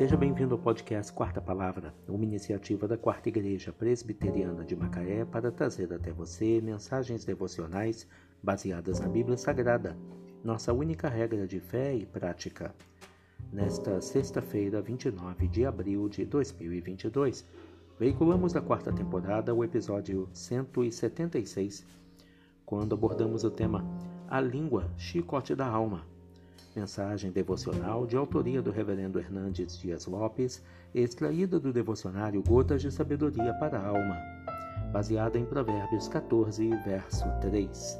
Seja bem-vindo ao podcast Quarta Palavra, uma iniciativa da Quarta Igreja Presbiteriana de Macaé para trazer até você mensagens devocionais baseadas na Bíblia Sagrada, nossa única regra de fé e prática. Nesta sexta-feira, 29 de abril de 2022, veiculamos da quarta temporada o episódio 176, quando abordamos o tema A Língua, Chicote da Alma Mensagem devocional de autoria do Reverendo Hernandes Dias Lopes, extraída do devocionário Gotas de Sabedoria para a Alma, baseada em Provérbios 14, verso 3.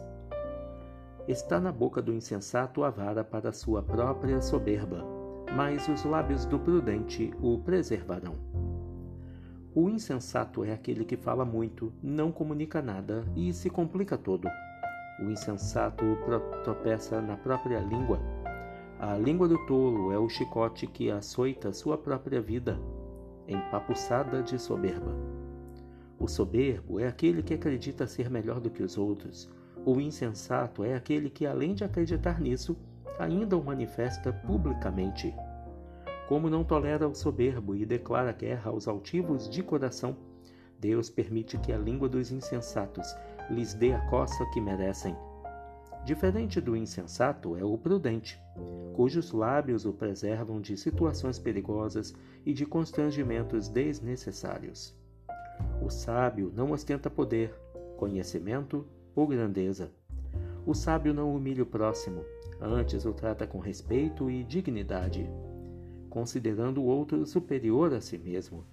Está na boca do insensato a vara para sua própria soberba, mas os lábios do prudente o preservarão. O insensato é aquele que fala muito, não comunica nada e se complica todo. O insensato tropeça na própria língua a língua do tolo é o chicote que açoita sua própria vida, empapuçada de soberba. O soberbo é aquele que acredita ser melhor do que os outros. O insensato é aquele que, além de acreditar nisso, ainda o manifesta publicamente. Como não tolera o soberbo e declara guerra aos altivos de coração, Deus permite que a língua dos insensatos lhes dê a coça que merecem Diferente do insensato é o prudente, cujos lábios o preservam de situações perigosas e de constrangimentos desnecessários. O sábio não ostenta poder, conhecimento ou grandeza. O sábio não humilha o próximo, antes o trata com respeito e dignidade, considerando o outro superior a si mesmo.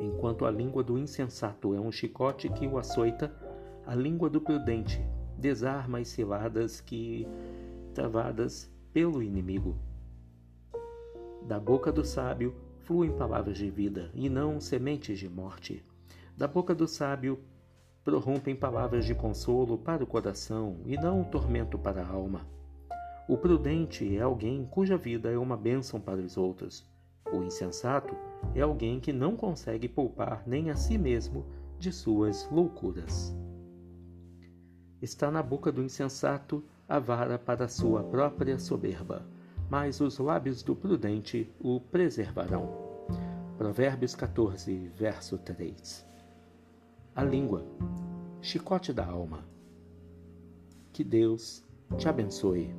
Enquanto a língua do insensato é um chicote que o açoita, a língua do prudente desarma as ciladas que travadas pelo inimigo. Da boca do sábio fluem palavras de vida e não sementes de morte. Da boca do sábio prorrompem palavras de consolo para o coração e não tormento para a alma. O prudente é alguém cuja vida é uma bênção para os outros. O insensato é alguém que não consegue poupar nem a si mesmo de suas loucuras. Está na boca do insensato a vara para sua própria soberba, mas os lábios do prudente o preservarão. Provérbios 14, verso 3. A língua, chicote da alma. Que Deus te abençoe.